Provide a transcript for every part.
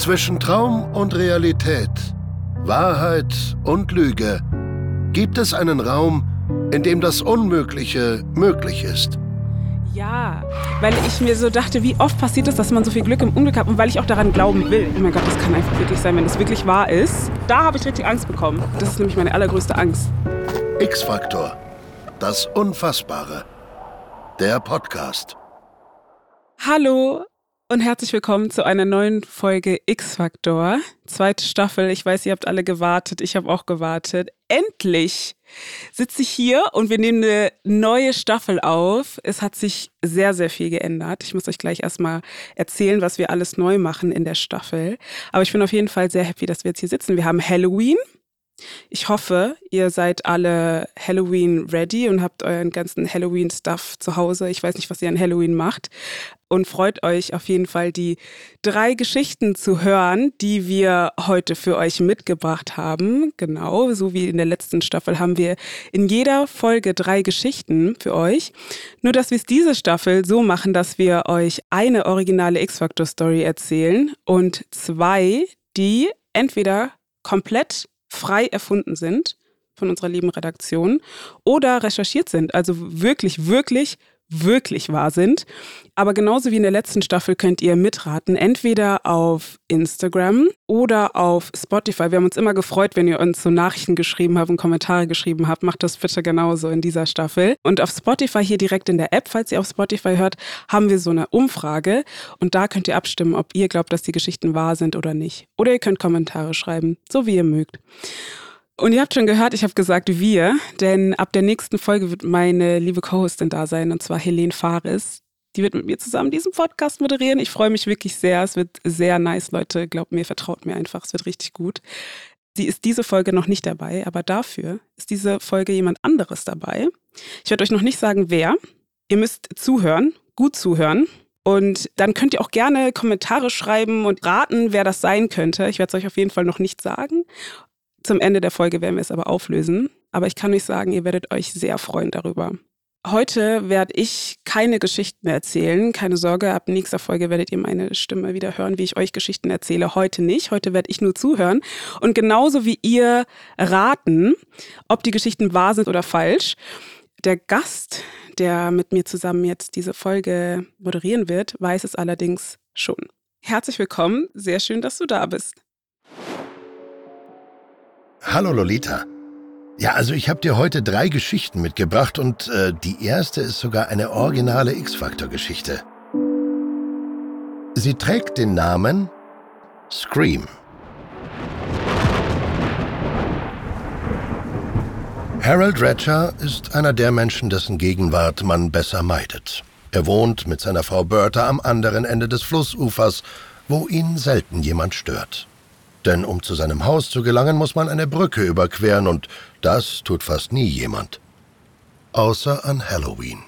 Zwischen Traum und Realität, Wahrheit und Lüge gibt es einen Raum, in dem das Unmögliche möglich ist. Ja, weil ich mir so dachte, wie oft passiert es, dass man so viel Glück im Unglück hat und weil ich auch daran glauben will. Oh mein Gott, das kann einfach wirklich sein, wenn es wirklich wahr ist. Da habe ich richtig Angst bekommen. Das ist nämlich meine allergrößte Angst. X-Faktor. Das Unfassbare. Der Podcast. Hallo und herzlich willkommen zu einer neuen Folge X-Faktor. Zweite Staffel. Ich weiß, ihr habt alle gewartet. Ich habe auch gewartet. Endlich sitze ich hier und wir nehmen eine neue Staffel auf. Es hat sich sehr, sehr viel geändert. Ich muss euch gleich erstmal erzählen, was wir alles neu machen in der Staffel. Aber ich bin auf jeden Fall sehr happy, dass wir jetzt hier sitzen. Wir haben Halloween. Ich hoffe, ihr seid alle Halloween ready und habt euren ganzen Halloween-Stuff zu Hause. Ich weiß nicht, was ihr an Halloween macht. Und freut euch auf jeden Fall, die drei Geschichten zu hören, die wir heute für euch mitgebracht haben. Genau, so wie in der letzten Staffel haben wir in jeder Folge drei Geschichten für euch. Nur, dass wir es diese Staffel so machen, dass wir euch eine originale X-Factor-Story erzählen und zwei, die entweder komplett frei erfunden sind von unserer lieben Redaktion oder recherchiert sind, also wirklich, wirklich, wirklich wahr sind. Aber genauso wie in der letzten Staffel könnt ihr mitraten, entweder auf Instagram oder auf Spotify. Wir haben uns immer gefreut, wenn ihr uns so Nachrichten geschrieben habt und Kommentare geschrieben habt. Macht das bitte genauso in dieser Staffel. Und auf Spotify hier direkt in der App, falls ihr auf Spotify hört, haben wir so eine Umfrage und da könnt ihr abstimmen, ob ihr glaubt, dass die Geschichten wahr sind oder nicht. Oder ihr könnt Kommentare schreiben, so wie ihr mögt. Und ihr habt schon gehört, ich habe gesagt wir, denn ab der nächsten Folge wird meine liebe Co-Hostin da sein, und zwar Helene Fares. Die wird mit mir zusammen diesen Podcast moderieren. Ich freue mich wirklich sehr. Es wird sehr nice, Leute. Glaubt mir, vertraut mir einfach. Es wird richtig gut. Sie ist diese Folge noch nicht dabei, aber dafür ist diese Folge jemand anderes dabei. Ich werde euch noch nicht sagen, wer. Ihr müsst zuhören, gut zuhören. Und dann könnt ihr auch gerne Kommentare schreiben und raten, wer das sein könnte. Ich werde es euch auf jeden Fall noch nicht sagen. Zum Ende der Folge werden wir es aber auflösen. Aber ich kann euch sagen, ihr werdet euch sehr freuen darüber. Heute werde ich keine Geschichten mehr erzählen. Keine Sorge, ab nächster Folge werdet ihr meine Stimme wieder hören, wie ich euch Geschichten erzähle. Heute nicht. Heute werde ich nur zuhören. Und genauso wie ihr raten, ob die Geschichten wahr sind oder falsch. Der Gast, der mit mir zusammen jetzt diese Folge moderieren wird, weiß es allerdings schon. Herzlich willkommen. Sehr schön, dass du da bist. Hallo Lolita. Ja, also ich habe dir heute drei Geschichten mitgebracht und äh, die erste ist sogar eine originale X-Factor-Geschichte. Sie trägt den Namen Scream. Harold Ratcher ist einer der Menschen, dessen Gegenwart man besser meidet. Er wohnt mit seiner Frau Bertha am anderen Ende des Flussufers, wo ihn selten jemand stört. Denn um zu seinem Haus zu gelangen, muss man eine Brücke überqueren und das tut fast nie jemand. Außer an Halloween.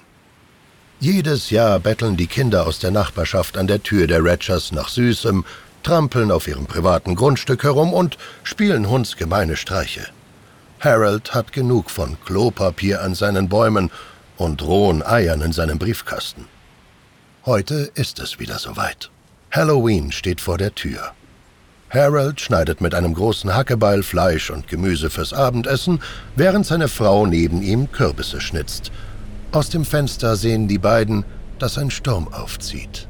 Jedes Jahr betteln die Kinder aus der Nachbarschaft an der Tür der Ratchers nach Süßem, trampeln auf ihrem privaten Grundstück herum und spielen hundsgemeine Streiche. Harold hat genug von Klopapier an seinen Bäumen und rohen Eiern in seinem Briefkasten. Heute ist es wieder soweit. Halloween steht vor der Tür. Harold schneidet mit einem großen Hackebeil Fleisch und Gemüse fürs Abendessen, während seine Frau neben ihm Kürbisse schnitzt. Aus dem Fenster sehen die beiden, dass ein Sturm aufzieht.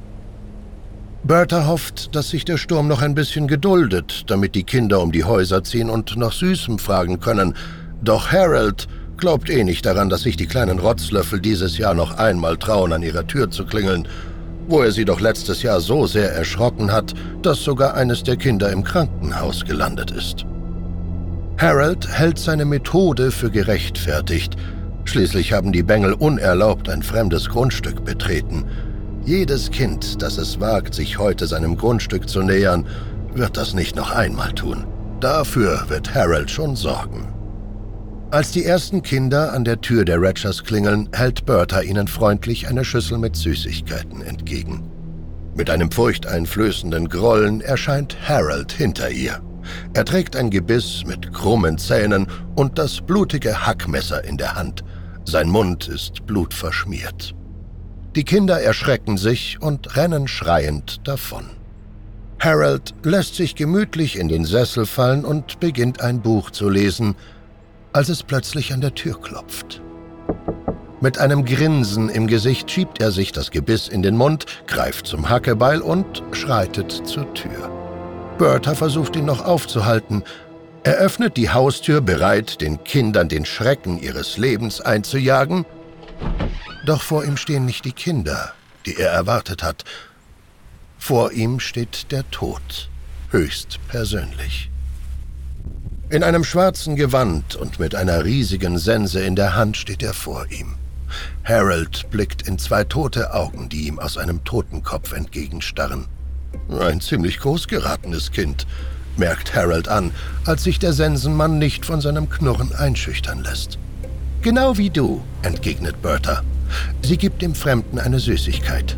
Bertha hofft, dass sich der Sturm noch ein bisschen geduldet, damit die Kinder um die Häuser ziehen und nach Süßem fragen können. Doch Harold glaubt eh nicht daran, dass sich die kleinen Rotzlöffel dieses Jahr noch einmal trauen, an ihrer Tür zu klingeln wo er sie doch letztes Jahr so sehr erschrocken hat, dass sogar eines der Kinder im Krankenhaus gelandet ist. Harold hält seine Methode für gerechtfertigt. Schließlich haben die Bengel unerlaubt ein fremdes Grundstück betreten. Jedes Kind, das es wagt, sich heute seinem Grundstück zu nähern, wird das nicht noch einmal tun. Dafür wird Harold schon sorgen. Als die ersten Kinder an der Tür der Ratchers klingeln, hält Bertha ihnen freundlich eine Schüssel mit Süßigkeiten entgegen. Mit einem furchteinflößenden Grollen erscheint Harold hinter ihr. Er trägt ein Gebiss mit krummen Zähnen und das blutige Hackmesser in der Hand. Sein Mund ist blutverschmiert. Die Kinder erschrecken sich und rennen schreiend davon. Harold lässt sich gemütlich in den Sessel fallen und beginnt ein Buch zu lesen, als es plötzlich an der Tür klopft. Mit einem Grinsen im Gesicht schiebt er sich das Gebiss in den Mund, greift zum Hackebeil und schreitet zur Tür. Bertha versucht ihn noch aufzuhalten. Er öffnet die Haustür, bereit, den Kindern den Schrecken ihres Lebens einzujagen. Doch vor ihm stehen nicht die Kinder, die er erwartet hat. Vor ihm steht der Tod, höchst persönlich. In einem schwarzen Gewand und mit einer riesigen Sense in der Hand steht er vor ihm. Harold blickt in zwei tote Augen, die ihm aus einem Totenkopf entgegenstarren. Ein ziemlich groß geratenes Kind, merkt Harold an, als sich der Sensenmann nicht von seinem Knurren einschüchtern lässt. Genau wie du, entgegnet Bertha. Sie gibt dem Fremden eine Süßigkeit.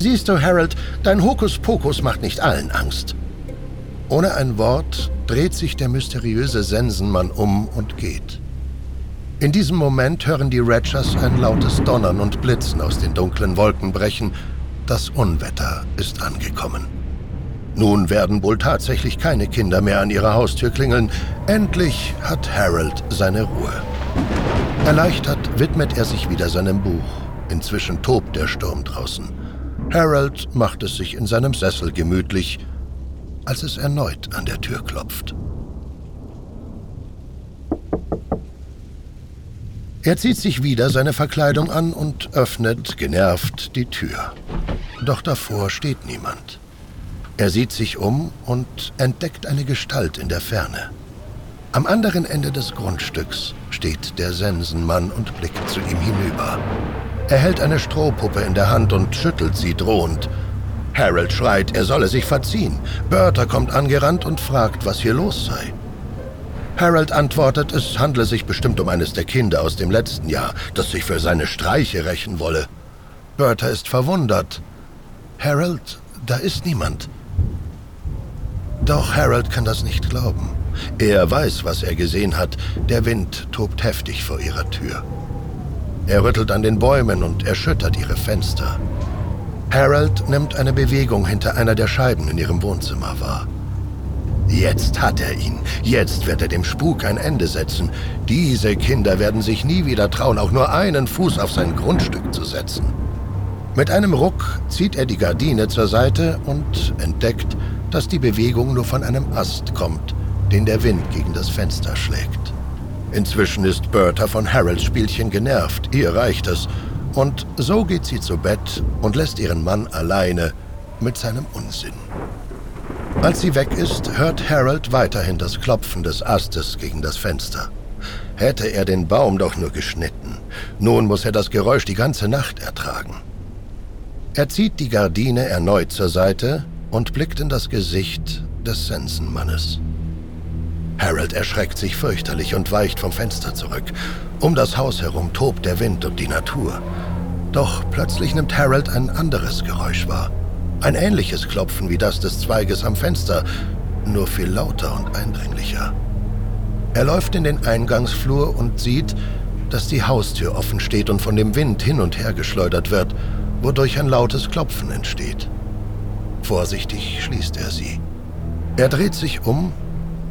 Siehst du, Harold, dein Hokuspokus macht nicht allen Angst. Ohne ein Wort dreht sich der mysteriöse Sensenmann um und geht. In diesem Moment hören die Ratchers ein lautes Donnern und Blitzen aus den dunklen Wolken brechen. Das Unwetter ist angekommen. Nun werden wohl tatsächlich keine Kinder mehr an ihrer Haustür klingeln. Endlich hat Harold seine Ruhe. Erleichtert widmet er sich wieder seinem Buch. Inzwischen tobt der Sturm draußen. Harold macht es sich in seinem Sessel gemütlich als es erneut an der Tür klopft. Er zieht sich wieder seine Verkleidung an und öffnet, genervt, die Tür. Doch davor steht niemand. Er sieht sich um und entdeckt eine Gestalt in der Ferne. Am anderen Ende des Grundstücks steht der Sensenmann und blickt zu ihm hinüber. Er hält eine Strohpuppe in der Hand und schüttelt sie drohend. Harold schreit, er solle sich verziehen. Bertha kommt angerannt und fragt, was hier los sei. Harold antwortet, es handle sich bestimmt um eines der Kinder aus dem letzten Jahr, das sich für seine Streiche rächen wolle. Bertha ist verwundert. Harold, da ist niemand. Doch Harold kann das nicht glauben. Er weiß, was er gesehen hat. Der Wind tobt heftig vor ihrer Tür. Er rüttelt an den Bäumen und erschüttert ihre Fenster. Harold nimmt eine Bewegung hinter einer der Scheiben in ihrem Wohnzimmer wahr. Jetzt hat er ihn. Jetzt wird er dem Spuk ein Ende setzen. Diese Kinder werden sich nie wieder trauen, auch nur einen Fuß auf sein Grundstück zu setzen. Mit einem Ruck zieht er die Gardine zur Seite und entdeckt, dass die Bewegung nur von einem Ast kommt, den der Wind gegen das Fenster schlägt. Inzwischen ist Bertha von Harolds Spielchen genervt. Ihr reicht es und so geht sie zu Bett und lässt ihren Mann alleine mit seinem Unsinn. Als sie weg ist, hört Harold weiterhin das Klopfen des Astes gegen das Fenster. Hätte er den Baum doch nur geschnitten. Nun muss er das Geräusch die ganze Nacht ertragen. Er zieht die Gardine erneut zur Seite und blickt in das Gesicht des Sensenmannes. Harold erschreckt sich fürchterlich und weicht vom Fenster zurück. Um das Haus herum tobt der Wind und die Natur. Doch plötzlich nimmt Harold ein anderes Geräusch wahr. Ein ähnliches Klopfen wie das des Zweiges am Fenster, nur viel lauter und eindringlicher. Er läuft in den Eingangsflur und sieht, dass die Haustür offen steht und von dem Wind hin und her geschleudert wird, wodurch ein lautes Klopfen entsteht. Vorsichtig schließt er sie. Er dreht sich um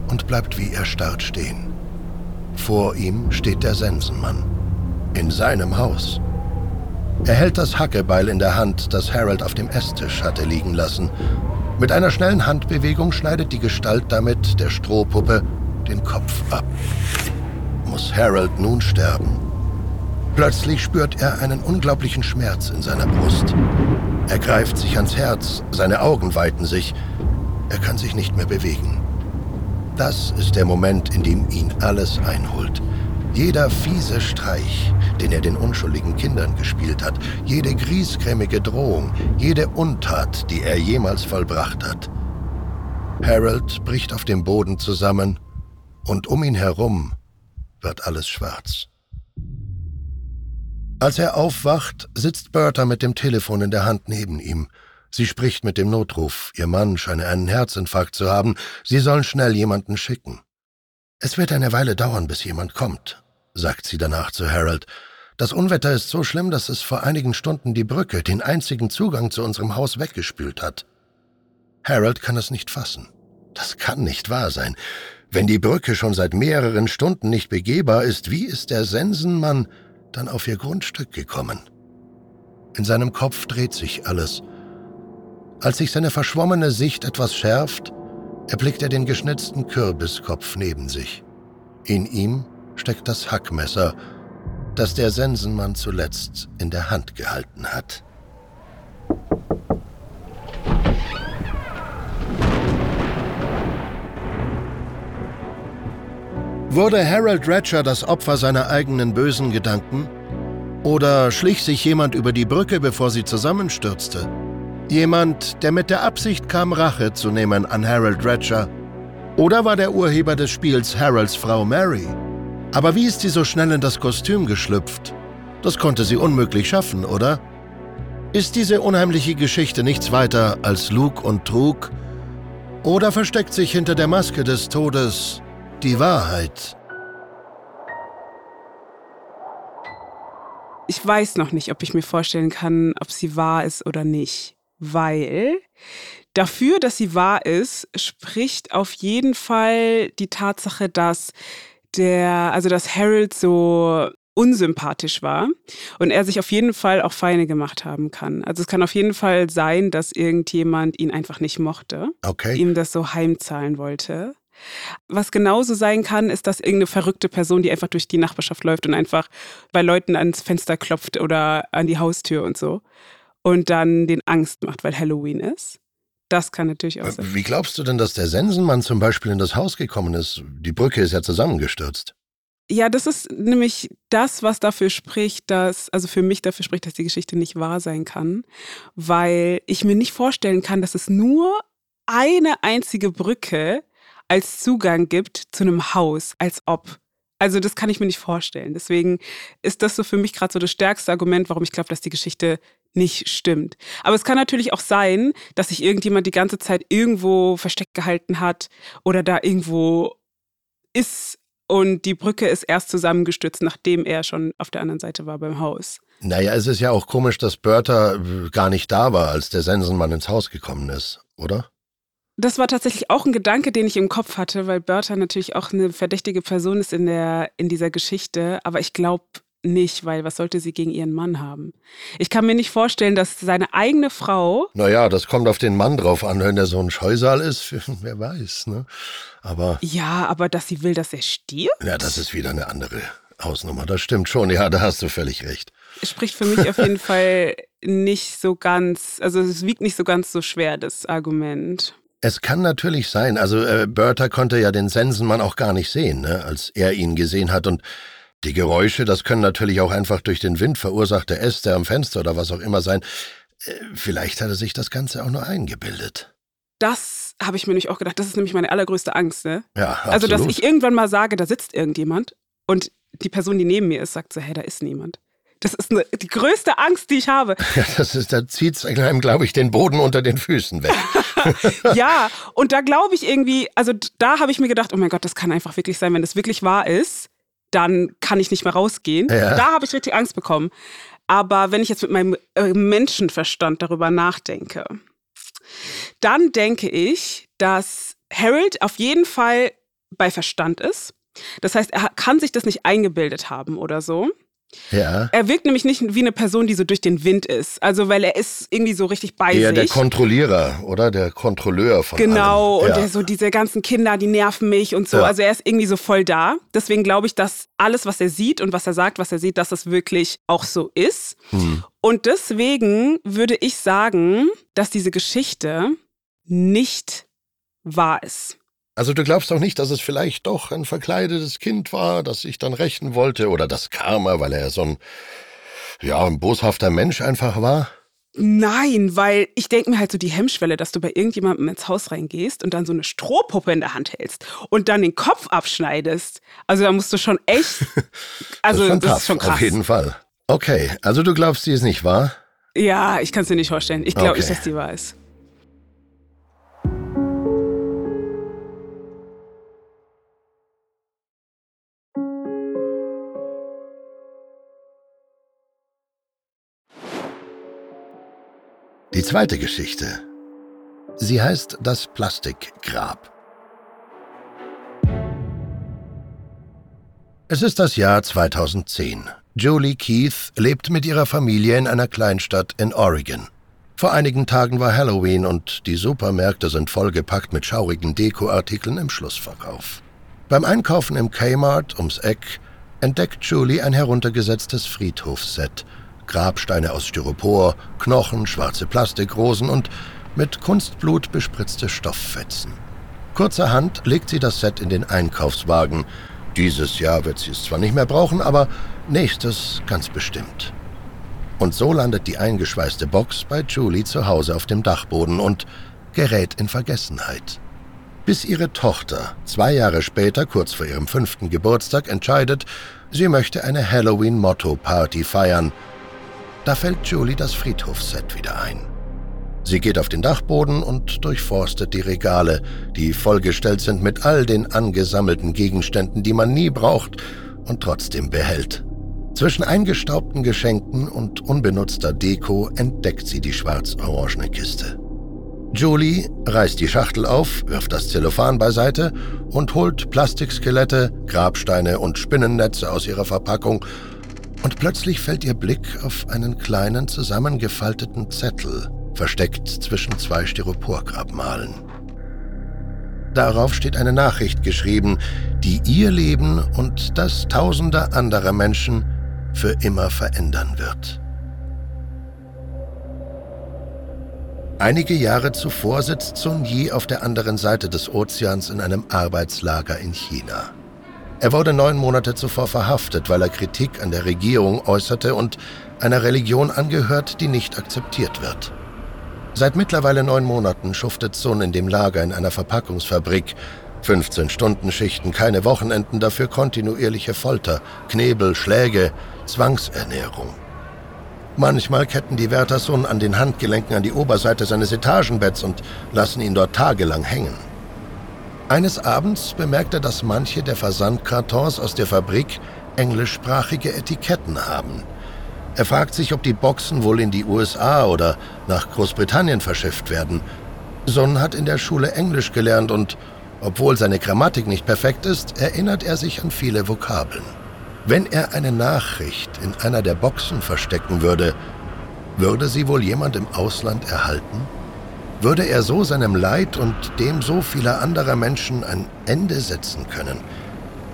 und bleibt wie erstarrt stehen. Vor ihm steht der Sensenmann. In seinem Haus. Er hält das Hackebeil in der Hand, das Harold auf dem Esstisch hatte liegen lassen. Mit einer schnellen Handbewegung schneidet die Gestalt damit der Strohpuppe den Kopf ab. Muss Harold nun sterben? Plötzlich spürt er einen unglaublichen Schmerz in seiner Brust. Er greift sich ans Herz, seine Augen weiten sich. Er kann sich nicht mehr bewegen. Das ist der Moment, in dem ihn alles einholt. Jeder fiese Streich, den er den unschuldigen Kindern gespielt hat, jede griesgrämige Drohung, jede Untat, die er jemals vollbracht hat. Harold bricht auf dem Boden zusammen und um ihn herum wird alles schwarz. Als er aufwacht, sitzt Bertha mit dem Telefon in der Hand neben ihm. Sie spricht mit dem Notruf. Ihr Mann scheine einen Herzinfarkt zu haben. Sie sollen schnell jemanden schicken. Es wird eine Weile dauern, bis jemand kommt, sagt sie danach zu Harold. Das Unwetter ist so schlimm, dass es vor einigen Stunden die Brücke, den einzigen Zugang zu unserem Haus, weggespült hat. Harold kann es nicht fassen. Das kann nicht wahr sein. Wenn die Brücke schon seit mehreren Stunden nicht begehbar ist, wie ist der Sensenmann dann auf ihr Grundstück gekommen? In seinem Kopf dreht sich alles. Als sich seine verschwommene Sicht etwas schärft, erblickt er den geschnitzten Kürbiskopf neben sich. In ihm steckt das Hackmesser, das der Sensenmann zuletzt in der Hand gehalten hat. Wurde Harold Ratcher das Opfer seiner eigenen bösen Gedanken? Oder schlich sich jemand über die Brücke, bevor sie zusammenstürzte? Jemand, der mit der Absicht kam, Rache zu nehmen an Harold Ratcher? Oder war der Urheber des Spiels Harolds Frau Mary? Aber wie ist sie so schnell in das Kostüm geschlüpft? Das konnte sie unmöglich schaffen, oder? Ist diese unheimliche Geschichte nichts weiter als Lug und Trug? Oder versteckt sich hinter der Maske des Todes die Wahrheit. Ich weiß noch nicht, ob ich mir vorstellen kann, ob sie wahr ist oder nicht, weil dafür, dass sie wahr ist, spricht auf jeden Fall die Tatsache, dass der, also dass Harold so unsympathisch war und er sich auf jeden Fall auch Feinde gemacht haben kann. Also es kann auf jeden Fall sein, dass irgendjemand ihn einfach nicht mochte, okay. ihm das so heimzahlen wollte. Was genauso sein kann, ist, dass irgendeine verrückte Person, die einfach durch die Nachbarschaft läuft und einfach bei Leuten ans Fenster klopft oder an die Haustür und so und dann den Angst macht, weil Halloween ist. Das kann natürlich auch sein. Wie glaubst du denn, dass der Sensenmann zum Beispiel in das Haus gekommen ist? Die Brücke ist ja zusammengestürzt. Ja, das ist nämlich das, was dafür spricht, dass, also für mich dafür spricht, dass die Geschichte nicht wahr sein kann, weil ich mir nicht vorstellen kann, dass es nur eine einzige Brücke als Zugang gibt zu einem Haus, als ob. Also das kann ich mir nicht vorstellen. Deswegen ist das so für mich gerade so das stärkste Argument, warum ich glaube, dass die Geschichte nicht stimmt. Aber es kann natürlich auch sein, dass sich irgendjemand die ganze Zeit irgendwo versteckt gehalten hat oder da irgendwo ist und die Brücke ist erst zusammengestürzt, nachdem er schon auf der anderen Seite war beim Haus. Naja, es ist ja auch komisch, dass Bertha gar nicht da war, als der Sensenmann ins Haus gekommen ist, oder? Das war tatsächlich auch ein Gedanke, den ich im Kopf hatte, weil Bertha natürlich auch eine verdächtige Person ist in, der, in dieser Geschichte. Aber ich glaube nicht, weil was sollte sie gegen ihren Mann haben? Ich kann mir nicht vorstellen, dass seine eigene Frau. Naja, das kommt auf den Mann drauf an, wenn er so ein Scheusal ist, wer weiß, ne? Aber. Ja, aber dass sie will, dass er stirbt? Ja, das ist wieder eine andere Hausnummer. Das stimmt schon. Ja, da hast du völlig recht. Spricht für mich auf jeden Fall nicht so ganz, also es wiegt nicht so ganz so schwer, das Argument. Es kann natürlich sein. Also äh, Bertha konnte ja den Sensenmann auch gar nicht sehen, ne, als er ihn gesehen hat. Und die Geräusche, das können natürlich auch einfach durch den Wind verursachte Äste am Fenster oder was auch immer sein. Äh, vielleicht hat er sich das Ganze auch nur eingebildet. Das habe ich mir nämlich auch gedacht. Das ist nämlich meine allergrößte Angst. Ne? Ja, absolut. Also, dass ich irgendwann mal sage, da sitzt irgendjemand und die Person, die neben mir ist, sagt so, hey, da ist niemand. Das ist eine, die größte Angst, die ich habe. Ja, das ist, da zieht es einem, glaube ich, den Boden unter den Füßen weg. ja, und da glaube ich irgendwie, also da habe ich mir gedacht, oh mein Gott, das kann einfach wirklich sein, wenn das wirklich wahr ist, dann kann ich nicht mehr rausgehen. Ja. Da habe ich richtig Angst bekommen. Aber wenn ich jetzt mit meinem äh, Menschenverstand darüber nachdenke, dann denke ich, dass Harold auf jeden Fall bei Verstand ist. Das heißt, er kann sich das nicht eingebildet haben oder so. Ja. Er wirkt nämlich nicht wie eine Person, die so durch den Wind ist. Also, weil er ist irgendwie so richtig bei Eher sich. der Kontrollierer, oder? Der Kontrolleur von Genau, allem. und der, so diese ganzen Kinder, die nerven mich und so. Ja. Also, er ist irgendwie so voll da. Deswegen glaube ich, dass alles, was er sieht und was er sagt, was er sieht, dass das wirklich auch so ist. Hm. Und deswegen würde ich sagen, dass diese Geschichte nicht wahr ist. Also du glaubst doch nicht, dass es vielleicht doch ein verkleidetes Kind war, das sich dann rächen wollte oder das Karma, weil er so ein, ja, ein boshafter Mensch einfach war? Nein, weil ich denke mir halt so die Hemmschwelle, dass du bei irgendjemandem ins Haus reingehst und dann so eine Strohpuppe in der Hand hältst und dann den Kopf abschneidest. Also da musst du schon echt. Also das ist, das ist schon krass. Auf jeden Fall. Okay, also du glaubst, sie ist nicht wahr? Ja, ich kann es dir nicht vorstellen. Ich glaube okay. nicht, dass die wahr ist. Die zweite Geschichte. Sie heißt das Plastikgrab. Es ist das Jahr 2010. Julie Keith lebt mit ihrer Familie in einer Kleinstadt in Oregon. Vor einigen Tagen war Halloween und die Supermärkte sind vollgepackt mit schaurigen Dekoartikeln im Schlussverkauf. Beim Einkaufen im Kmart ums Eck entdeckt Julie ein heruntergesetztes Friedhofsset. Grabsteine aus Styropor, Knochen, schwarze Plastikrosen und mit Kunstblut bespritzte Stofffetzen. Kurzerhand legt sie das Set in den Einkaufswagen. Dieses Jahr wird sie es zwar nicht mehr brauchen, aber nächstes ganz bestimmt. Und so landet die eingeschweißte Box bei Julie zu Hause auf dem Dachboden und gerät in Vergessenheit. Bis ihre Tochter zwei Jahre später, kurz vor ihrem fünften Geburtstag, entscheidet, sie möchte eine Halloween-Motto-Party feiern. Da fällt Julie das Friedhofsset wieder ein. Sie geht auf den Dachboden und durchforstet die Regale, die vollgestellt sind mit all den angesammelten Gegenständen, die man nie braucht und trotzdem behält. Zwischen eingestaubten Geschenken und unbenutzter Deko entdeckt sie die schwarz-orangene Kiste. Julie reißt die Schachtel auf, wirft das Zellophan beiseite und holt Plastikskelette, Grabsteine und Spinnennetze aus ihrer Verpackung und plötzlich fällt ihr Blick auf einen kleinen zusammengefalteten Zettel, versteckt zwischen zwei Styroporgrabmalen. Darauf steht eine Nachricht geschrieben, die ihr Leben und das tausender anderer Menschen für immer verändern wird. Einige Jahre zuvor sitzt Sun Yi auf der anderen Seite des Ozeans in einem Arbeitslager in China. Er wurde neun Monate zuvor verhaftet, weil er Kritik an der Regierung äußerte und einer Religion angehört, die nicht akzeptiert wird. Seit mittlerweile neun Monaten schuftet Sun in dem Lager in einer Verpackungsfabrik. 15 Stunden Schichten, keine Wochenenden, dafür kontinuierliche Folter, Knebel, Schläge, Zwangsernährung. Manchmal ketten die Wärter Sun an den Handgelenken an die Oberseite seines Etagenbetts und lassen ihn dort tagelang hängen. Eines Abends bemerkt er, dass manche der Versandkartons aus der Fabrik englischsprachige Etiketten haben – er fragt sich, ob die Boxen wohl in die USA oder nach Großbritannien verschifft werden. Son hat in der Schule Englisch gelernt und, obwohl seine Grammatik nicht perfekt ist, erinnert er sich an viele Vokabeln. Wenn er eine Nachricht in einer der Boxen verstecken würde, würde sie wohl jemand im Ausland erhalten? Würde er so seinem Leid und dem so vieler anderer Menschen ein Ende setzen können?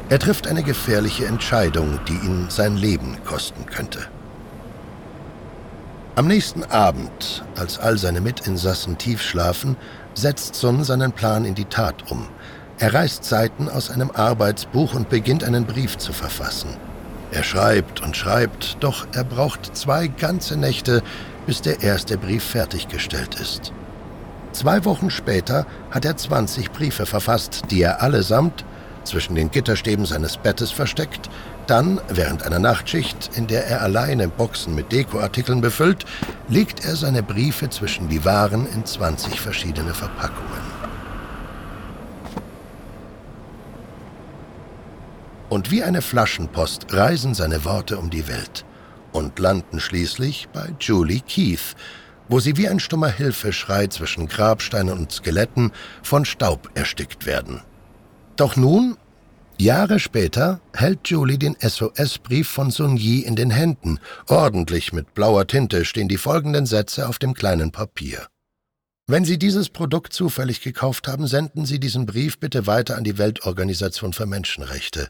Er trifft eine gefährliche Entscheidung, die ihn sein Leben kosten könnte. Am nächsten Abend, als all seine Mitinsassen tief schlafen, setzt Sun seinen Plan in die Tat um. Er reißt Seiten aus einem Arbeitsbuch und beginnt einen Brief zu verfassen. Er schreibt und schreibt, doch er braucht zwei ganze Nächte, bis der erste Brief fertiggestellt ist. Zwei Wochen später hat er 20 Briefe verfasst, die er allesamt zwischen den Gitterstäben seines Bettes versteckt, dann, während einer Nachtschicht, in der er alleine Boxen mit Dekoartikeln befüllt, legt er seine Briefe zwischen die Waren in 20 verschiedene Verpackungen. Und wie eine Flaschenpost reisen seine Worte um die Welt und landen schließlich bei Julie Keith, wo sie wie ein stummer Hilfeschrei zwischen Grabsteinen und Skeletten von Staub erstickt werden. Doch nun Jahre später hält Julie den SOS-Brief von Sun Yi in den Händen. Ordentlich mit blauer Tinte stehen die folgenden Sätze auf dem kleinen Papier. Wenn Sie dieses Produkt zufällig gekauft haben, senden Sie diesen Brief bitte weiter an die Weltorganisation für Menschenrechte.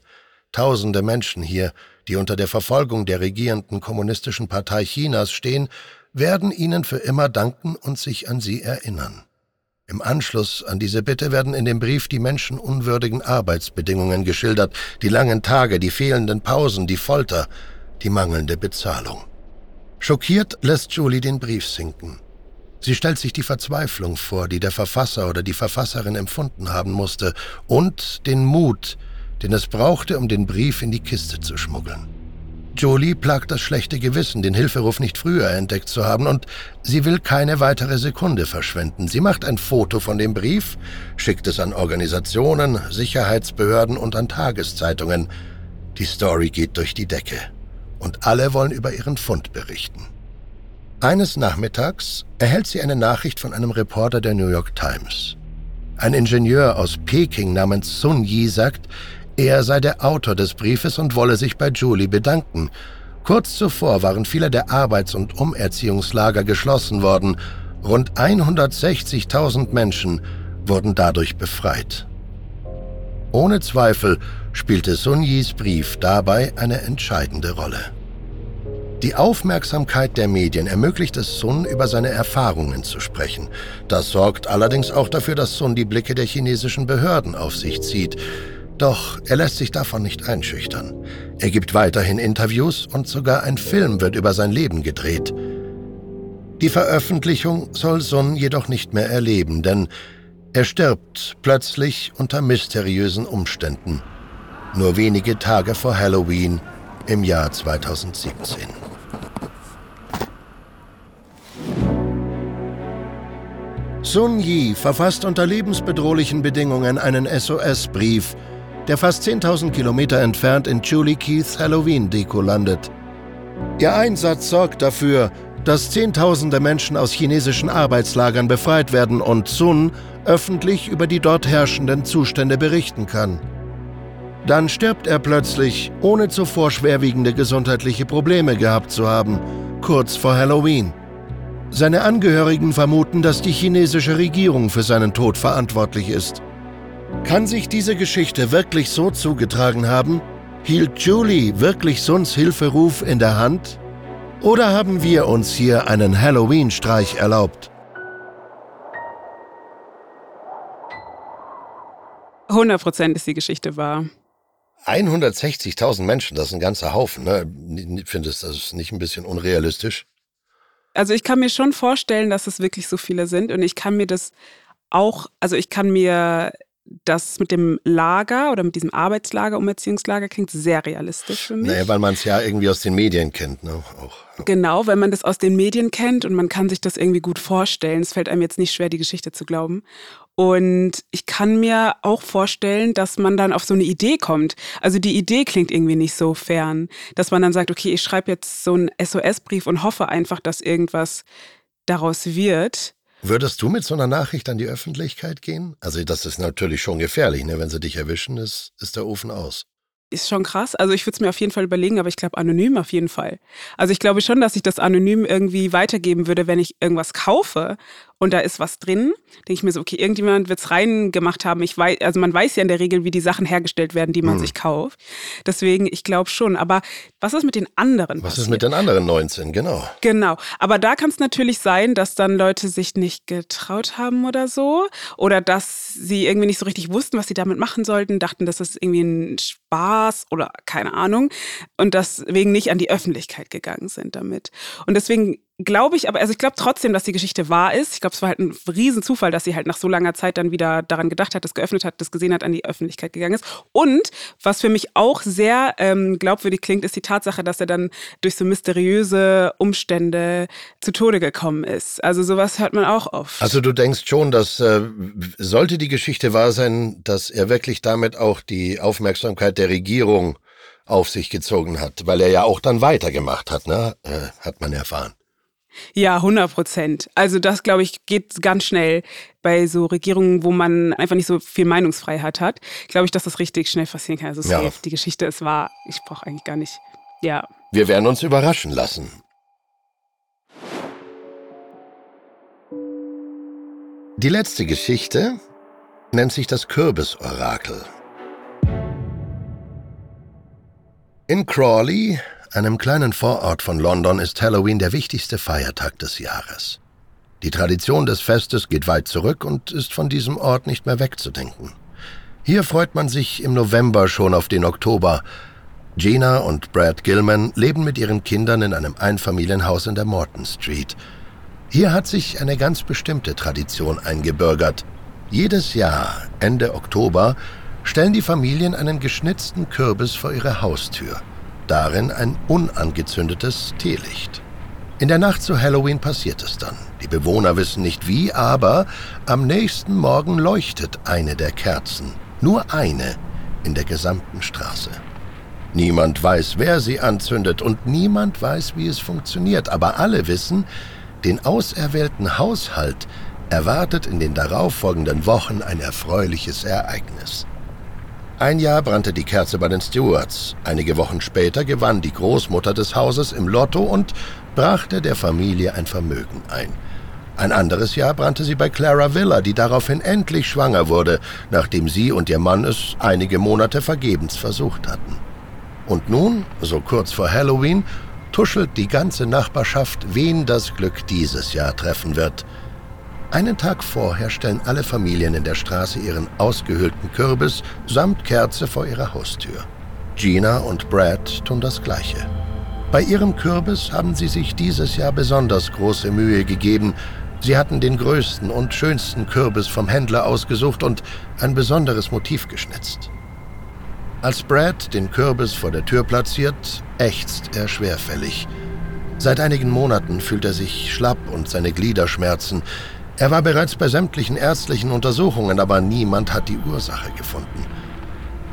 Tausende Menschen hier, die unter der Verfolgung der regierenden Kommunistischen Partei Chinas stehen, werden Ihnen für immer danken und sich an Sie erinnern. Im Anschluss an diese Bitte werden in dem Brief die menschenunwürdigen Arbeitsbedingungen geschildert, die langen Tage, die fehlenden Pausen, die Folter, die mangelnde Bezahlung. Schockiert lässt Julie den Brief sinken. Sie stellt sich die Verzweiflung vor, die der Verfasser oder die Verfasserin empfunden haben musste, und den Mut, den es brauchte, um den Brief in die Kiste zu schmuggeln. Jolie plagt das schlechte Gewissen, den Hilferuf nicht früher entdeckt zu haben, und sie will keine weitere Sekunde verschwenden. Sie macht ein Foto von dem Brief, schickt es an Organisationen, Sicherheitsbehörden und an Tageszeitungen. Die Story geht durch die Decke. Und alle wollen über ihren Fund berichten. Eines Nachmittags erhält sie eine Nachricht von einem Reporter der New York Times. Ein Ingenieur aus Peking namens Sun Yi sagt, er sei der Autor des Briefes und wolle sich bei Julie bedanken. Kurz zuvor waren viele der Arbeits- und Umerziehungslager geschlossen worden. Rund 160.000 Menschen wurden dadurch befreit. Ohne Zweifel spielte Sun Yis Brief dabei eine entscheidende Rolle. Die Aufmerksamkeit der Medien ermöglicht es Sun, über seine Erfahrungen zu sprechen. Das sorgt allerdings auch dafür, dass Sun die Blicke der chinesischen Behörden auf sich zieht. Doch er lässt sich davon nicht einschüchtern. Er gibt weiterhin Interviews und sogar ein Film wird über sein Leben gedreht. Die Veröffentlichung soll Sun jedoch nicht mehr erleben, denn er stirbt plötzlich unter mysteriösen Umständen. Nur wenige Tage vor Halloween im Jahr 2017. Sun Yi verfasst unter lebensbedrohlichen Bedingungen einen SOS-Brief, der fast 10.000 Kilometer entfernt in Julie Keiths Halloween-Deko landet. Ihr Einsatz sorgt dafür, dass Zehntausende Menschen aus chinesischen Arbeitslagern befreit werden und Sun öffentlich über die dort herrschenden Zustände berichten kann. Dann stirbt er plötzlich, ohne zuvor schwerwiegende gesundheitliche Probleme gehabt zu haben, kurz vor Halloween. Seine Angehörigen vermuten, dass die chinesische Regierung für seinen Tod verantwortlich ist. Kann sich diese Geschichte wirklich so zugetragen haben? Hielt Julie wirklich Suns Hilferuf in der Hand? Oder haben wir uns hier einen Halloween-Streich erlaubt? 100 Prozent ist die Geschichte wahr. 160.000 Menschen, das ist ein ganzer Haufen. Ne? Findest du das nicht ein bisschen unrealistisch? Also ich kann mir schon vorstellen, dass es wirklich so viele sind und ich kann mir das auch, also ich kann mir das mit dem Lager oder mit diesem Arbeitslager, Umerziehungslager klingt sehr realistisch für mich. Naja, weil man es ja irgendwie aus den Medien kennt, ne? Auch. Genau, wenn man das aus den Medien kennt und man kann sich das irgendwie gut vorstellen. Es fällt einem jetzt nicht schwer, die Geschichte zu glauben. Und ich kann mir auch vorstellen, dass man dann auf so eine Idee kommt. Also die Idee klingt irgendwie nicht so fern, dass man dann sagt, okay, ich schreibe jetzt so einen SOS-Brief und hoffe einfach, dass irgendwas daraus wird. Würdest du mit so einer Nachricht an die Öffentlichkeit gehen? Also das ist natürlich schon gefährlich, ne? wenn sie dich erwischen, ist, ist der Ofen aus ist schon krass. Also ich würde es mir auf jeden Fall überlegen, aber ich glaube anonym auf jeden Fall. Also ich glaube schon, dass ich das anonym irgendwie weitergeben würde, wenn ich irgendwas kaufe und da ist was drin, denke ich mir so, okay, irgendjemand wird es reingemacht haben. Ich weiß, also man weiß ja in der Regel, wie die Sachen hergestellt werden, die man hm. sich kauft. Deswegen, ich glaube schon. Aber was ist mit den anderen? Was passiert? ist mit den anderen 19, genau. Genau. Aber da kann es natürlich sein, dass dann Leute sich nicht getraut haben oder so. Oder dass sie irgendwie nicht so richtig wussten, was sie damit machen sollten, dachten, das ist irgendwie ein Spaß oder keine Ahnung. Und deswegen nicht an die Öffentlichkeit gegangen sind damit. Und deswegen glaube ich, aber also ich glaube trotzdem, dass die Geschichte wahr ist. Ich glaube, es war halt ein Riesenzufall, dass sie halt nach so langer Zeit dann wieder daran gedacht hat, das geöffnet hat, das gesehen hat, an die Öffentlichkeit gegangen ist. Und was für mich auch sehr ähm, glaubwürdig klingt, ist die Tatsache, dass er dann durch so mysteriöse Umstände zu Tode gekommen ist. Also sowas hört man auch oft. Also du denkst schon, dass äh, sollte die Geschichte wahr sein, dass er wirklich damit auch die Aufmerksamkeit der Regierung auf sich gezogen hat, weil er ja auch dann weitergemacht hat, ne? Äh, hat man erfahren. Ja, 100 Prozent. Also das, glaube ich, geht ganz schnell bei so Regierungen, wo man einfach nicht so viel Meinungsfreiheit hat. Glaube ich, dass das richtig schnell passieren kann. Also safe. Ja. Die Geschichte ist wahr. Ich brauche eigentlich gar nicht. Ja. Wir werden uns überraschen lassen. Die letzte Geschichte nennt sich das Kürbisorakel. In Crawley einem kleinen Vorort von London ist Halloween der wichtigste Feiertag des Jahres. Die Tradition des Festes geht weit zurück und ist von diesem Ort nicht mehr wegzudenken. Hier freut man sich im November schon auf den Oktober. Gina und Brad Gilman leben mit ihren Kindern in einem Einfamilienhaus in der Morton Street. Hier hat sich eine ganz bestimmte Tradition eingebürgert. Jedes Jahr, Ende Oktober, stellen die Familien einen geschnitzten Kürbis vor ihre Haustür darin ein unangezündetes Teelicht. In der Nacht zu Halloween passiert es dann. Die Bewohner wissen nicht wie, aber am nächsten Morgen leuchtet eine der Kerzen, nur eine, in der gesamten Straße. Niemand weiß, wer sie anzündet und niemand weiß, wie es funktioniert, aber alle wissen, den auserwählten Haushalt erwartet in den darauffolgenden Wochen ein erfreuliches Ereignis. Ein Jahr brannte die Kerze bei den Stewarts. Einige Wochen später gewann die Großmutter des Hauses im Lotto und brachte der Familie ein Vermögen ein. Ein anderes Jahr brannte sie bei Clara Villa, die daraufhin endlich schwanger wurde, nachdem sie und ihr Mann es einige Monate vergebens versucht hatten. Und nun, so kurz vor Halloween, tuschelt die ganze Nachbarschaft, wen das Glück dieses Jahr treffen wird. Einen Tag vorher stellen alle Familien in der Straße ihren ausgehöhlten Kürbis samt Kerze vor ihrer Haustür. Gina und Brad tun das Gleiche. Bei ihrem Kürbis haben sie sich dieses Jahr besonders große Mühe gegeben. Sie hatten den größten und schönsten Kürbis vom Händler ausgesucht und ein besonderes Motiv geschnitzt. Als Brad den Kürbis vor der Tür platziert, ächzt er schwerfällig. Seit einigen Monaten fühlt er sich schlapp und seine Glieder schmerzen. Er war bereits bei sämtlichen ärztlichen Untersuchungen, aber niemand hat die Ursache gefunden.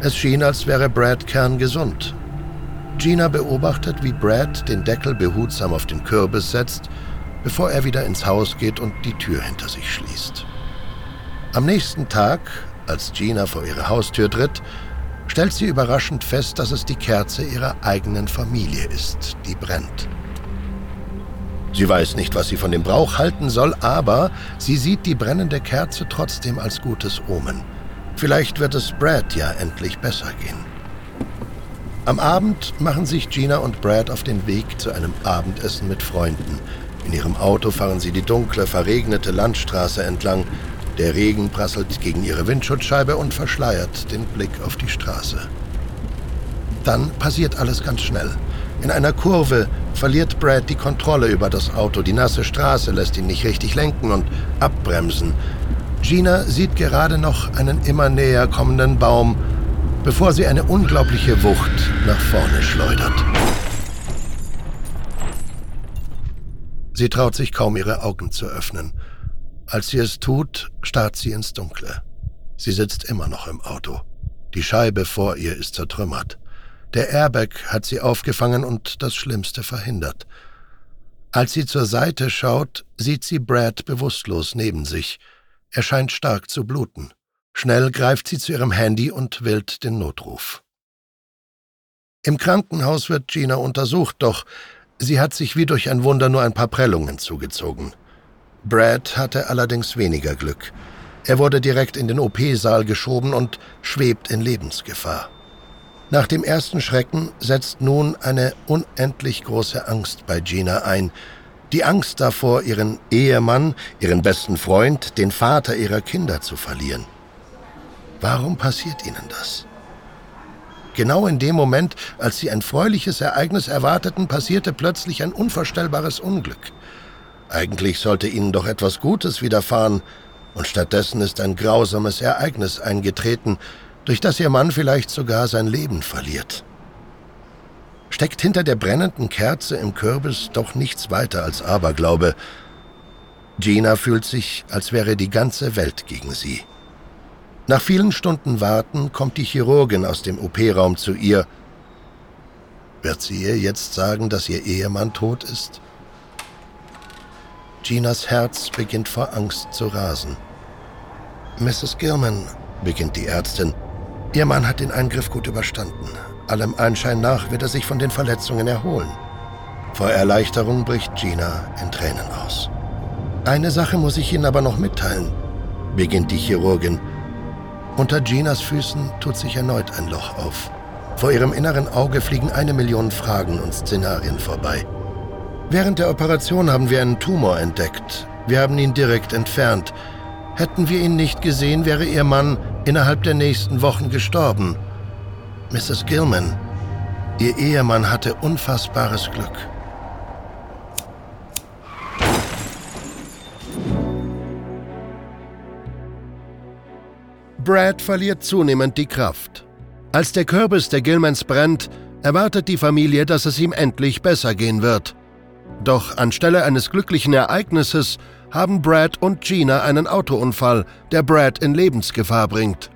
Es schien, als wäre Brad kerngesund. Gina beobachtet, wie Brad den Deckel behutsam auf den Kürbis setzt, bevor er wieder ins Haus geht und die Tür hinter sich schließt. Am nächsten Tag, als Gina vor ihre Haustür tritt, stellt sie überraschend fest, dass es die Kerze ihrer eigenen Familie ist, die brennt. Sie weiß nicht, was sie von dem Brauch halten soll, aber sie sieht die brennende Kerze trotzdem als gutes Omen. Vielleicht wird es Brad ja endlich besser gehen. Am Abend machen sich Gina und Brad auf den Weg zu einem Abendessen mit Freunden. In ihrem Auto fahren sie die dunkle, verregnete Landstraße entlang. Der Regen prasselt gegen ihre Windschutzscheibe und verschleiert den Blick auf die Straße. Dann passiert alles ganz schnell. In einer Kurve verliert Brad die Kontrolle über das Auto. Die nasse Straße lässt ihn nicht richtig lenken und abbremsen. Gina sieht gerade noch einen immer näher kommenden Baum bevor sie eine unglaubliche Wucht nach vorne schleudert. Sie traut sich kaum ihre Augen zu öffnen. Als sie es tut, starrt sie ins Dunkle. Sie sitzt immer noch im Auto. Die Scheibe vor ihr ist zertrümmert. Der Airbag hat sie aufgefangen und das Schlimmste verhindert. Als sie zur Seite schaut, sieht sie Brad bewusstlos neben sich. Er scheint stark zu bluten. Schnell greift sie zu ihrem Handy und wählt den Notruf. Im Krankenhaus wird Gina untersucht, doch sie hat sich wie durch ein Wunder nur ein paar Prellungen zugezogen. Brad hatte allerdings weniger Glück. Er wurde direkt in den OP-Saal geschoben und schwebt in Lebensgefahr. Nach dem ersten Schrecken setzt nun eine unendlich große Angst bei Gina ein. Die Angst davor, ihren Ehemann, ihren besten Freund, den Vater ihrer Kinder zu verlieren. Warum passiert ihnen das? Genau in dem Moment, als sie ein freuliches Ereignis erwarteten, passierte plötzlich ein unvorstellbares Unglück. Eigentlich sollte ihnen doch etwas Gutes widerfahren, und stattdessen ist ein grausames Ereignis eingetreten, durch das ihr Mann vielleicht sogar sein Leben verliert. Steckt hinter der brennenden Kerze im Kürbis doch nichts weiter als Aberglaube. Gina fühlt sich, als wäre die ganze Welt gegen sie. Nach vielen Stunden Warten kommt die Chirurgin aus dem OP-Raum zu ihr. Wird sie ihr jetzt sagen, dass ihr Ehemann tot ist? Ginas Herz beginnt vor Angst zu rasen. Mrs. Gilman, beginnt die Ärztin, Ihr Mann hat den Eingriff gut überstanden. Allem Anschein nach wird er sich von den Verletzungen erholen. Vor Erleichterung bricht Gina in Tränen aus. Eine Sache muss ich Ihnen aber noch mitteilen, beginnt die Chirurgin unter Ginas Füßen tut sich erneut ein Loch auf. Vor ihrem inneren Auge fliegen eine Million Fragen und Szenarien vorbei. Während der Operation haben wir einen Tumor entdeckt. Wir haben ihn direkt entfernt. Hätten wir ihn nicht gesehen, wäre Ihr Mann innerhalb der nächsten Wochen gestorben. Mrs. Gilman, Ihr Ehemann hatte unfassbares Glück. Brad verliert zunehmend die Kraft. Als der Kürbis der Gilmans brennt, erwartet die Familie, dass es ihm endlich besser gehen wird. Doch anstelle eines glücklichen Ereignisses haben Brad und Gina einen Autounfall, der Brad in Lebensgefahr bringt.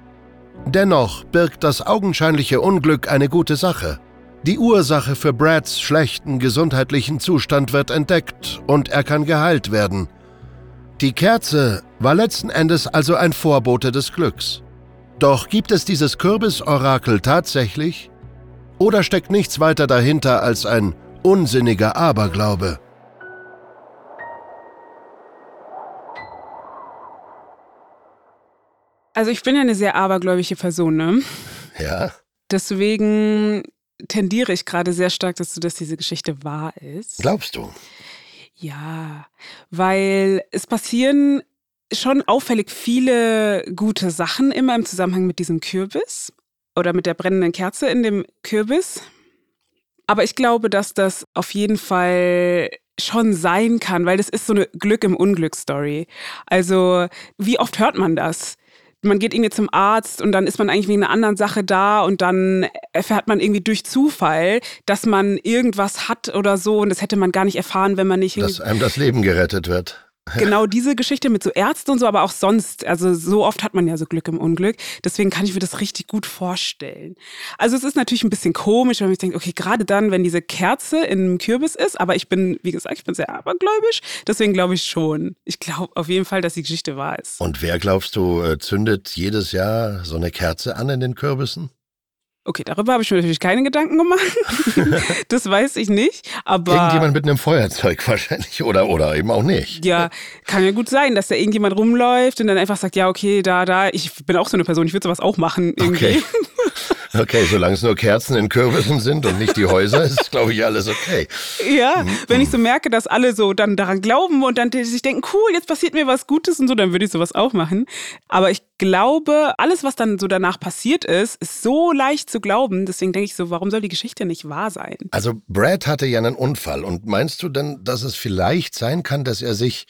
Dennoch birgt das augenscheinliche Unglück eine gute Sache. Die Ursache für Brads schlechten gesundheitlichen Zustand wird entdeckt und er kann geheilt werden. Die Kerze war letzten Endes also ein Vorbote des Glücks. Doch gibt es dieses Kürbisorakel tatsächlich? Oder steckt nichts weiter dahinter als ein unsinniger Aberglaube? Also ich bin ja eine sehr abergläubige Person, ne? Ja. Deswegen tendiere ich gerade sehr stark dazu, dass diese Geschichte wahr ist. Glaubst du? Ja, weil es passieren schon auffällig viele gute Sachen immer im Zusammenhang mit diesem Kürbis oder mit der brennenden Kerze in dem Kürbis. Aber ich glaube, dass das auf jeden Fall schon sein kann, weil das ist so eine Glück im Unglück-Story. Also, wie oft hört man das? Man geht irgendwie zum Arzt und dann ist man eigentlich wegen einer anderen Sache da und dann erfährt man irgendwie durch Zufall, dass man irgendwas hat oder so und das hätte man gar nicht erfahren, wenn man nicht. Dass einem das Leben gerettet wird. Genau diese Geschichte mit so Ärzten und so, aber auch sonst. Also so oft hat man ja so Glück im Unglück. Deswegen kann ich mir das richtig gut vorstellen. Also es ist natürlich ein bisschen komisch, wenn man sich denkt, okay, gerade dann, wenn diese Kerze in einem Kürbis ist, aber ich bin, wie gesagt, ich bin sehr abergläubisch. Deswegen glaube ich schon. Ich glaube auf jeden Fall, dass die Geschichte wahr ist. Und wer glaubst du, äh, zündet jedes Jahr so eine Kerze an in den Kürbissen? Okay, darüber habe ich mir natürlich keine Gedanken gemacht. das weiß ich nicht. Aber irgendjemand mit einem Feuerzeug wahrscheinlich oder oder eben auch nicht. Ja, kann ja gut sein, dass da irgendjemand rumläuft und dann einfach sagt, ja okay, da da. Ich bin auch so eine Person, ich würde sowas auch machen irgendwie. Okay. Okay, solange es nur Kerzen in Kürbissen sind und nicht die Häuser, ist, glaube ich, alles okay. Ja, mhm. wenn ich so merke, dass alle so dann daran glauben und dann sich denken, cool, jetzt passiert mir was Gutes und so, dann würde ich sowas auch machen. Aber ich glaube, alles, was dann so danach passiert ist, ist so leicht zu glauben. Deswegen denke ich so, warum soll die Geschichte nicht wahr sein? Also Brad hatte ja einen Unfall. Und meinst du denn, dass es vielleicht sein kann, dass er sich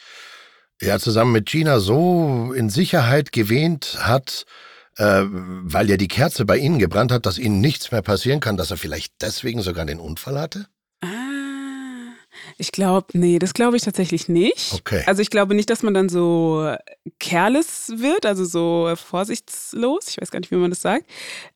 ja zusammen mit Gina so in Sicherheit gewähnt hat, äh, weil ja die Kerze bei Ihnen gebrannt hat, dass Ihnen nichts mehr passieren kann, dass er vielleicht deswegen sogar den Unfall hatte? Ah, ich glaube, nee, das glaube ich tatsächlich nicht. Okay. Also ich glaube nicht, dass man dann so careless wird, also so vorsichtslos, ich weiß gar nicht, wie man das sagt.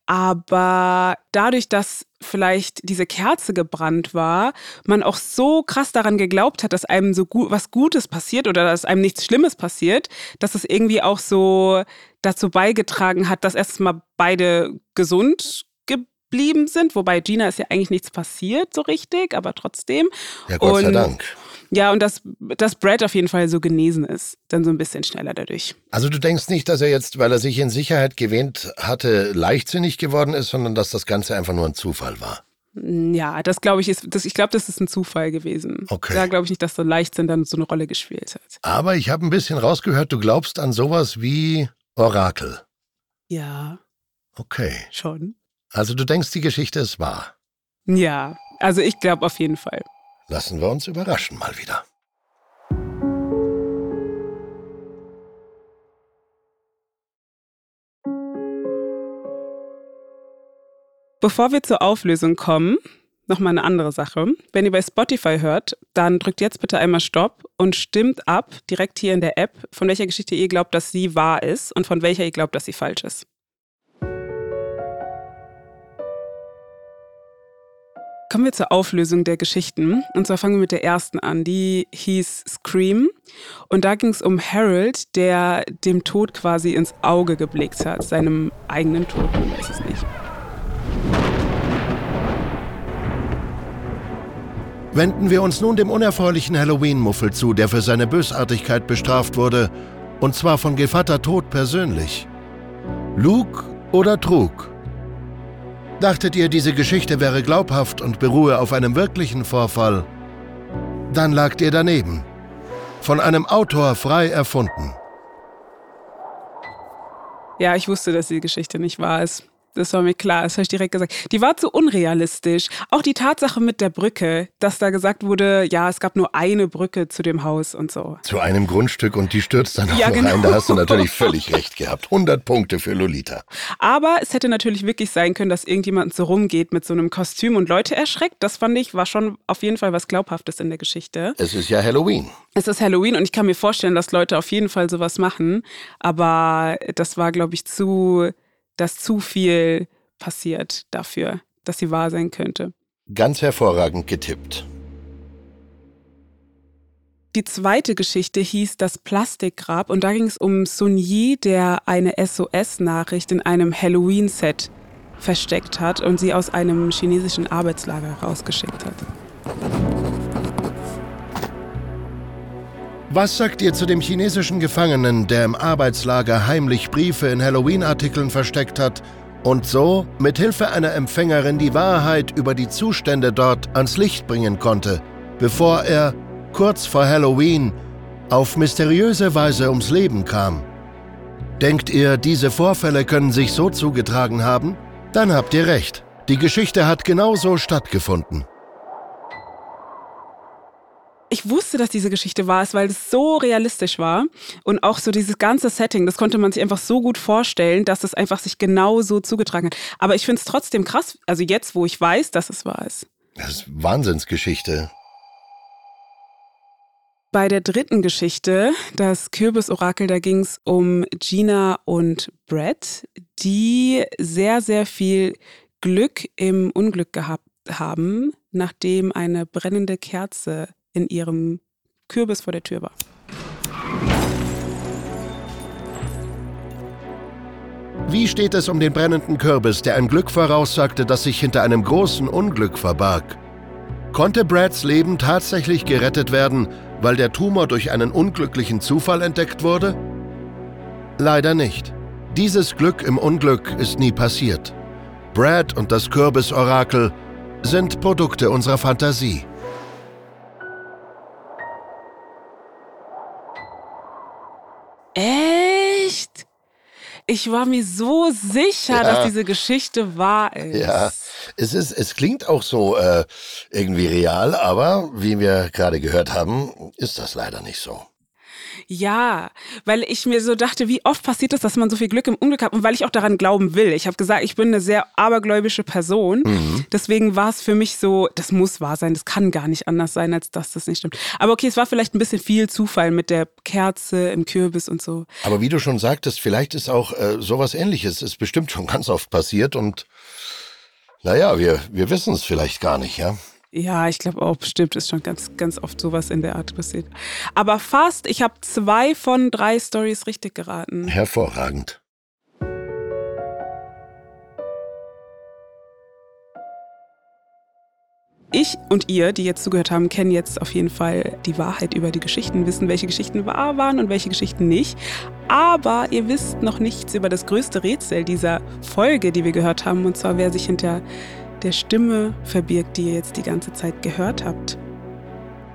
Aber dadurch, dass vielleicht diese Kerze gebrannt war, man auch so krass daran geglaubt hat, dass einem so gut, was Gutes passiert oder dass einem nichts Schlimmes passiert, dass es irgendwie auch so dazu beigetragen hat, dass erstmal beide gesund geblieben sind. Wobei Gina ist ja eigentlich nichts passiert so richtig, aber trotzdem. Ja, Gott und, sei Dank. Ja, und dass, dass Brad auf jeden Fall so genesen ist, dann so ein bisschen schneller dadurch. Also du denkst nicht, dass er jetzt, weil er sich in Sicherheit gewähnt hatte, leichtsinnig geworden ist, sondern dass das Ganze einfach nur ein Zufall war? Ja, das glaube ich ist, das, ich glaube, das ist ein Zufall gewesen. Okay. Da glaube ich nicht, dass so Leichtsinn dann so eine Rolle gespielt hat. Aber ich habe ein bisschen rausgehört, du glaubst an sowas wie Orakel. Ja. Okay. Schon. Also du denkst, die Geschichte ist wahr? Ja, also ich glaube auf jeden Fall. Lassen wir uns überraschen mal wieder. Bevor wir zur Auflösung kommen, nochmal eine andere Sache. Wenn ihr bei Spotify hört, dann drückt jetzt bitte einmal Stopp und stimmt ab, direkt hier in der App, von welcher Geschichte ihr glaubt, dass sie wahr ist und von welcher ihr glaubt, dass sie falsch ist. Kommen wir zur Auflösung der Geschichten. Und zwar fangen wir mit der ersten an. Die hieß Scream. Und da ging es um Harold, der dem Tod quasi ins Auge geblickt hat, seinem eigenen Tod, man weiß es nicht. Wenden wir uns nun dem unerfreulichen Halloween-Muffel zu, der für seine Bösartigkeit bestraft wurde, und zwar von Gevatter Tod persönlich. Lug oder Trug? Dachtet ihr, diese Geschichte wäre glaubhaft und beruhe auf einem wirklichen Vorfall? Dann lagt ihr daneben. Von einem Autor frei erfunden. Ja, ich wusste, dass die Geschichte nicht wahr ist. Das war mir klar, das habe ich direkt gesagt. Die war zu unrealistisch. Auch die Tatsache mit der Brücke, dass da gesagt wurde, ja, es gab nur eine Brücke zu dem Haus und so. Zu einem Grundstück und die stürzt dann auch ja, noch genau. rein. Da hast du natürlich völlig recht gehabt. 100 Punkte für Lolita. Aber es hätte natürlich wirklich sein können, dass irgendjemand so rumgeht mit so einem Kostüm und Leute erschreckt. Das fand ich, war schon auf jeden Fall was Glaubhaftes in der Geschichte. Es ist ja Halloween. Es ist Halloween und ich kann mir vorstellen, dass Leute auf jeden Fall sowas machen. Aber das war, glaube ich, zu dass zu viel passiert dafür, dass sie wahr sein könnte. Ganz hervorragend getippt. Die zweite Geschichte hieß Das Plastikgrab und da ging es um Sun Yi, der eine SOS-Nachricht in einem Halloween-Set versteckt hat und sie aus einem chinesischen Arbeitslager rausgeschickt hat. Was sagt ihr zu dem chinesischen Gefangenen, der im Arbeitslager heimlich Briefe in Halloween-Artikeln versteckt hat und so mit Hilfe einer Empfängerin die Wahrheit über die Zustände dort ans Licht bringen konnte, bevor er kurz vor Halloween auf mysteriöse Weise ums Leben kam. Denkt ihr, diese Vorfälle können sich so zugetragen haben? Dann habt ihr recht. Die Geschichte hat genauso stattgefunden. Ich wusste, dass diese Geschichte wahr ist, weil es so realistisch war und auch so dieses ganze Setting, das konnte man sich einfach so gut vorstellen, dass es einfach sich genau so zugetragen hat. Aber ich finde es trotzdem krass, also jetzt, wo ich weiß, dass es wahr ist. Das ist Wahnsinnsgeschichte. Bei der dritten Geschichte, das Kürbisorakel, da ging es um Gina und Brett, die sehr, sehr viel Glück im Unglück gehabt haben, nachdem eine brennende Kerze in ihrem Kürbis vor der Tür war. Wie steht es um den brennenden Kürbis, der ein Glück voraussagte, das sich hinter einem großen Unglück verbarg? Konnte Brads Leben tatsächlich gerettet werden, weil der Tumor durch einen unglücklichen Zufall entdeckt wurde? Leider nicht. Dieses Glück im Unglück ist nie passiert. Brad und das Kürbisorakel sind Produkte unserer Fantasie. Ich war mir so sicher, ja. dass diese Geschichte wahr ist. Ja, es ist, es klingt auch so äh, irgendwie real, aber wie wir gerade gehört haben, ist das leider nicht so. Ja, weil ich mir so dachte, wie oft passiert es, dass man so viel Glück im Unglück hat und weil ich auch daran glauben will. Ich habe gesagt, ich bin eine sehr abergläubische Person. Mhm. Deswegen war es für mich so, das muss wahr sein, das kann gar nicht anders sein, als dass das nicht stimmt. Aber okay, es war vielleicht ein bisschen viel Zufall mit der Kerze im Kürbis und so. Aber wie du schon sagtest, vielleicht ist auch äh, sowas ähnliches, ist bestimmt schon ganz oft passiert und naja, wir, wir wissen es vielleicht gar nicht, ja. Ja, ich glaube auch, bestimmt ist schon ganz, ganz oft sowas in der Art passiert. Aber fast, ich habe zwei von drei Stories richtig geraten. Hervorragend. Ich und ihr, die jetzt zugehört haben, kennen jetzt auf jeden Fall die Wahrheit über die Geschichten, wissen, welche Geschichten wahr waren und welche Geschichten nicht. Aber ihr wisst noch nichts über das größte Rätsel dieser Folge, die wir gehört haben, und zwar wer sich hinter der Stimme verbirgt, die ihr jetzt die ganze Zeit gehört habt.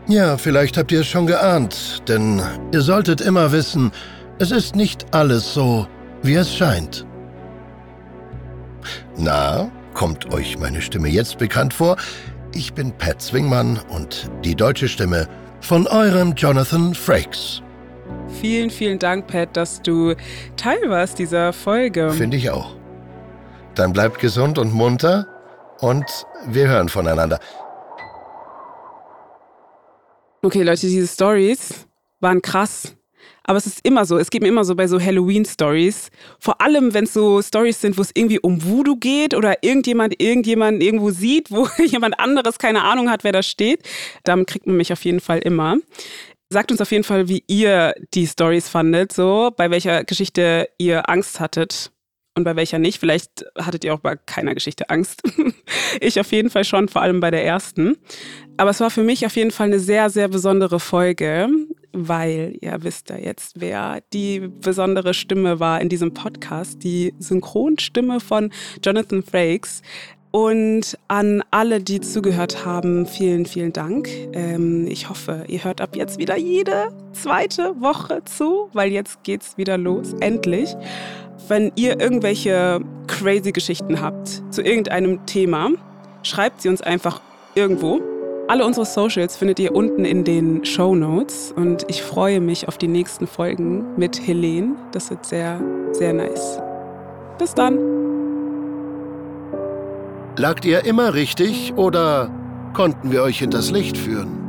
Ja, vielleicht habt ihr es schon geahnt, denn ihr solltet immer wissen, es ist nicht alles so, wie es scheint. Na, kommt euch meine Stimme jetzt bekannt vor? Ich bin Pat Zwingmann und die deutsche Stimme von eurem Jonathan Frakes. Vielen, vielen Dank, Pat, dass du Teil warst dieser Folge. Finde ich auch. Dann bleibt gesund und munter und wir hören voneinander. Okay, Leute, diese Stories waren krass. Aber es ist immer so, es geht mir immer so bei so Halloween-Stories. Vor allem, wenn es so Stories sind, wo es irgendwie um Voodoo geht oder irgendjemand irgendjemand irgendwo sieht, wo jemand anderes keine Ahnung hat, wer da steht. Damit kriegt man mich auf jeden Fall immer. Sagt uns auf jeden Fall, wie ihr die Stories fandet, so bei welcher Geschichte ihr Angst hattet und bei welcher nicht. Vielleicht hattet ihr auch bei keiner Geschichte Angst. ich auf jeden Fall schon, vor allem bei der ersten. Aber es war für mich auf jeden Fall eine sehr, sehr besondere Folge, weil ihr wisst ja jetzt, wer die besondere Stimme war in diesem Podcast, die Synchronstimme von Jonathan Frakes. Und an alle, die zugehört haben, vielen, vielen Dank. Ähm, ich hoffe, ihr hört ab jetzt wieder jede zweite Woche zu, weil jetzt geht's wieder los, endlich. Wenn ihr irgendwelche crazy Geschichten habt zu irgendeinem Thema, schreibt sie uns einfach irgendwo. Alle unsere Socials findet ihr unten in den Show Notes und ich freue mich auf die nächsten Folgen mit Helene. Das wird sehr, sehr nice. Bis dann. Lagt ihr immer richtig oder konnten wir euch hinters Licht führen?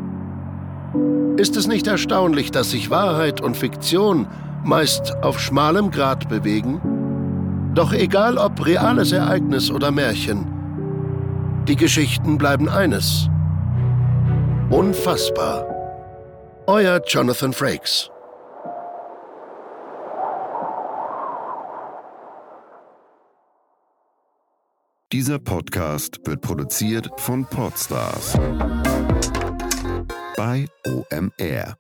Ist es nicht erstaunlich, dass sich Wahrheit und Fiktion meist auf schmalem Grat bewegen? Doch egal ob reales Ereignis oder Märchen, Die Geschichten bleiben eines. Unfassbar. Euer Jonathan Frakes. Dieser Podcast wird produziert von Podstars bei OMR.